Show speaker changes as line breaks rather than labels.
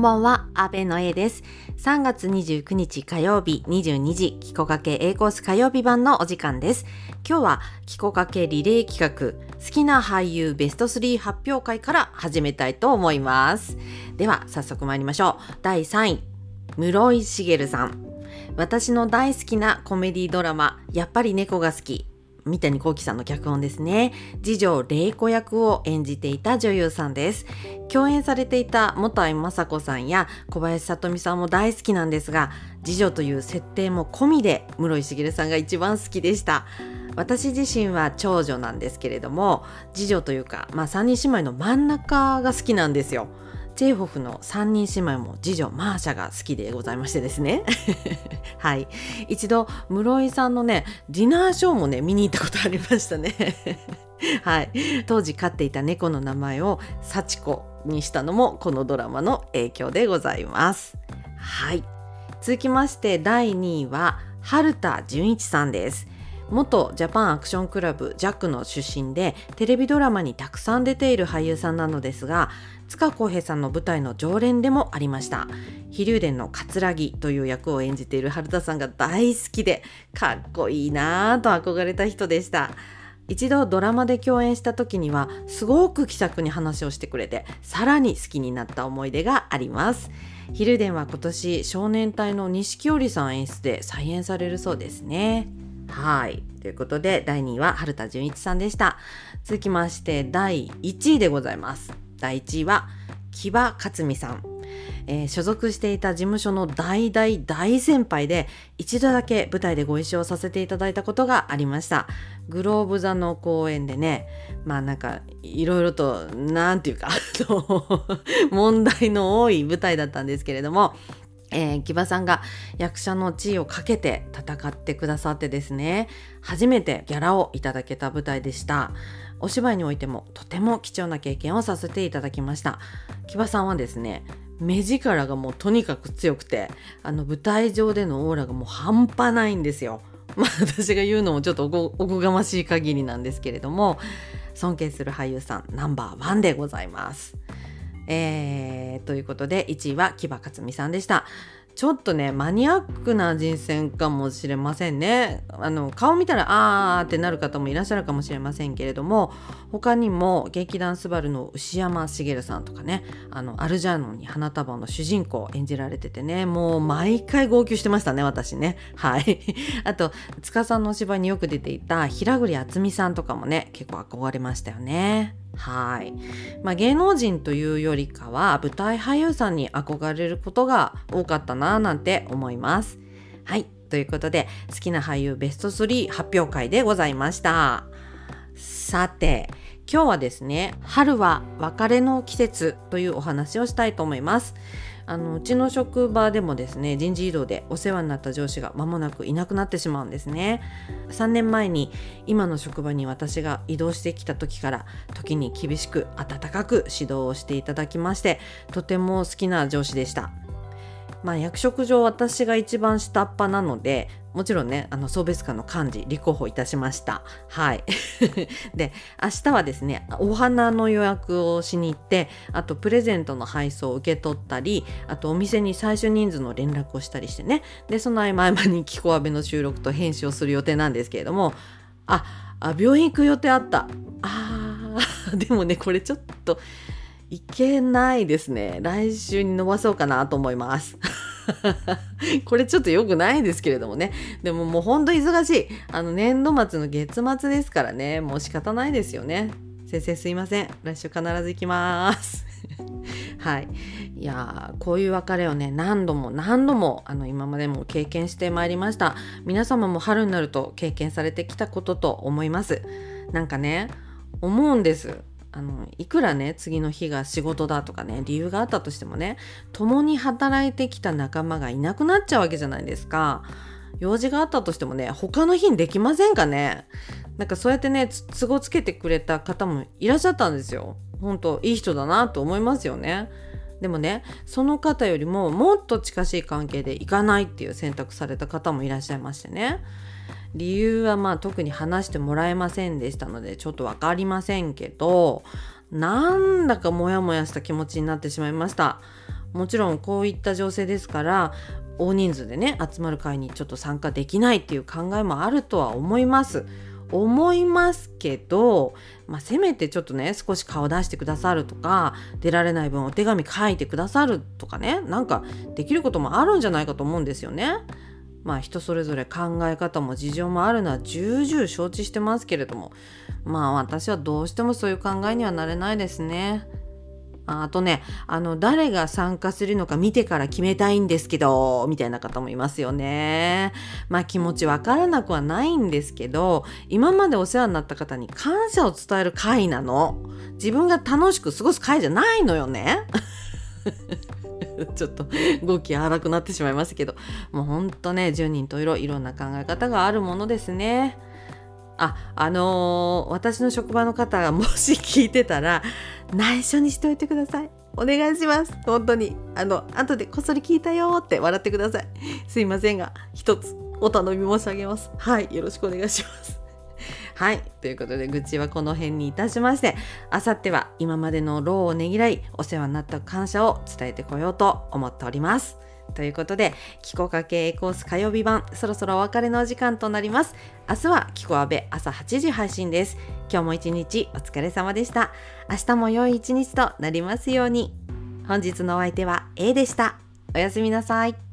んばんは、阿部の A です。3月29日火曜日22時、キコかけ A コース火曜日版のお時間です。今日は、キコかけリレー企画、好きな俳優ベスト3発表会から始めたいと思います。では、早速参りましょう。第3位、室井茂さん。私の大好きなコメディドラマ、やっぱり猫が好き。三谷幸喜さんの脚本ですね。次女玲子役を演じていた女優さんです。共演されていた元井雅子さんや小林聡美さんも大好きなんですが、次女という設定も込みで室井茂さんが一番好きでした。私自身は長女なんですけれども、次女というか、まあ三人姉妹の真ん中が好きなんですよ。チェーホフの3人姉妹も次女マーシャが好きでございましてですね。はい。一度室井さんのねディナーショーもね見に行ったことありましたね。はい。当時飼っていた猫の名前を幸子にしたのもこのドラマの影響でございます。はい。続きまして第2位は春田純一さんです。元ジャパンアクションクラブジャックの出身でテレビドラマにたくさん出ている俳優さんなのですが塚浩平さんの舞台の常連でもありました。飛龍伝の桂木という役を演じている春田さんが大好きでかっこいいなぁと憧れた人でした。一度ドラマで共演した時にはすごく気さくに話をしてくれてさらに好きになった思い出があります。飛伝は今年少年隊の錦織さん演出で再演されるそうですね。はい。ということで、第2位は春田純一さんでした。続きまして、第1位でございます。第1位は、木場克美さん。えー、所属していた事務所の大大大先輩で一度だけ舞台でご一緒させていただいたことがありましたグローブ座の公演でねまあなんかいろいろと何て言うか 問題の多い舞台だったんですけれどもえー、木場さんが役者の地位をかけて戦ってくださってですね初めてギャラをいただけた舞台でした。お芝居においてもとても貴重な経験をさせていただきました。木場さんはですね目力がもうとにかく強くてあの舞台上でのオーラがもう半端ないんですよ。まあ私が言うのもちょっとおこがましい限りなんですけれども尊敬する俳優さんナンバーワンでございます。えー、ということで1位は木場克美さんでした。ちょっとねマニアックな人選かもしれませんね。あの顔見たらあーってなる方もいらっしゃるかもしれませんけれども他にも劇団スバルの牛山茂さんとかねあのアルジャーノンに花束の主人公を演じられててねもう毎回号泣してましたね私ね。はい。あと塚さんのお芝居によく出ていた平栗敦美さんとかもね結構憧れましたよね。はい。まあ、芸能人というよりかは舞台俳優さんに憧れることが多かったなぁなんて思います。はい。ということで好きな俳優ベスト3発表会でございました。さて、今日はですね、春は別れの季節というお話をしたいと思います。あのうちの職場でもですね人事異動でお世話になった上司が間もなくいなくなってしまうんですね。3年前に今の職場に私が移動してきた時から時に厳しく温かく指導をしていただきましてとても好きな上司でした。まあ、役職上私が一番下っ端なのでもちろんねあの送別会の幹事立候補いたしました。はい。で明日はですねお花の予約をしに行ってあとプレゼントの配送を受け取ったりあとお店に最終人数の連絡をしたりしてね。でその合間合間に「キコアベ」の収録と編集をする予定なんですけれどもああ病院行く予定あった。あーでもねこれちょっといけないですね。来週に伸ばそうかなと思います。これちょっと良くないですけれどもね。でももうほんと忙しい。あの年度末の月末ですからね。もう仕方ないですよね。先生すいません。来週必ず行きます。はい。いやこういう別れをね、何度も何度も、あの、今までも経験してまいりました。皆様も春になると経験されてきたことと思います。なんかね、思うんです。あのいくらね次の日が仕事だとかね理由があったとしてもね共に働いてきた仲間がいなくなっちゃうわけじゃないですか。用事があったとしてもね他の日にできませんかね。なんかそうやってね都合つけてくれた方もいらっしゃったんですよ。本当いい人だなと思いますよね。でもねその方よりももっと近しい関係で行かないっていう選択された方もいらっしゃいましてね。理由はまあ特に話してもらえませんでしたのでちょっと分かりませんけどなんだかモヤモヤした気持ちになってしまいましたもちろんこういった情勢ですから大人数でね集まる会にちょっと参加できないっていう考えもあるとは思います思いますけど、まあ、せめてちょっとね少し顔出してくださるとか出られない分お手紙書いてくださるとかねなんかできることもあるんじゃないかと思うんですよね。まあ人それぞれ考え方も事情もあるのは重々承知してますけれどもまあ私はどうしてもそういう考えにはなれないですね。あとね、あの、誰が参加するのか見てから決めたいんですけど、みたいな方もいますよね。まあ気持ちわからなくはないんですけど、今までお世話になった方に感謝を伝える会なの。自分が楽しく過ごす会じゃないのよね。ちょっと語気荒くなってしまいましたけど、もうほんとね、10人と色いろんな考え方があるものですね。あ、あのー、私の職場の方がもし聞いてたら、内緒にしておいてください。お願いします。本当に。あの、後でこっそり聞いたよって笑ってください。すいませんが、一つお頼み申し上げます。はい、よろしくお願いします。はい。ということで、愚痴はこの辺にいたしまして、あさっては今までの労をねぎらい、お世話になった感謝を伝えてこようと思っております。ということで、キコかけ A コース火曜日版、そろそろお別れのお時間となります。明日はキコアベ朝8時配信です。今日も一日お疲れ様でした。明日も良い一日となりますように。本日のお相手は A でした。おやすみなさい。